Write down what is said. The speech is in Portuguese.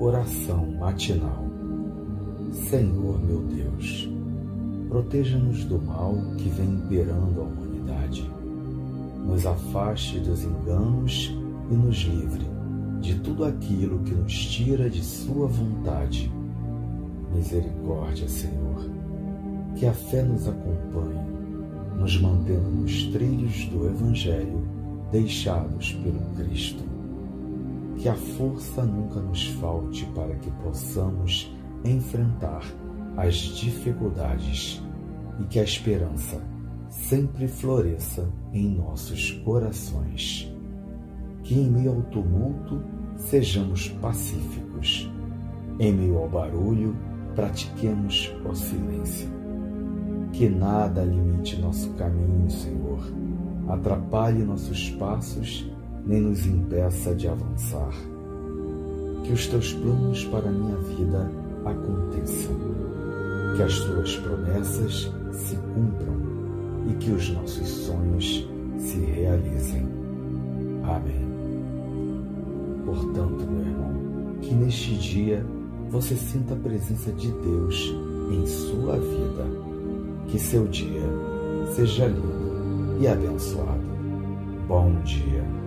Oração matinal. Senhor meu Deus, proteja-nos do mal que vem imperando a humanidade. Nos afaste dos enganos e nos livre de tudo aquilo que nos tira de Sua vontade. Misericórdia, Senhor, que a fé nos acompanhe, nos mantendo nos trilhos do Evangelho deixados pelo Cristo que a força nunca nos falte para que possamos enfrentar as dificuldades e que a esperança sempre floresça em nossos corações. Que em meio ao tumulto sejamos pacíficos, em meio ao barulho pratiquemos o silêncio. Que nada limite nosso caminho, Senhor, atrapalhe nossos passos nem nos impeça de avançar. Que os teus planos para a minha vida aconteçam, que as tuas promessas se cumpram e que os nossos sonhos se realizem. Amém. Portanto, meu irmão, que neste dia você sinta a presença de Deus em sua vida. Que seu dia seja lindo e abençoado. Bom dia.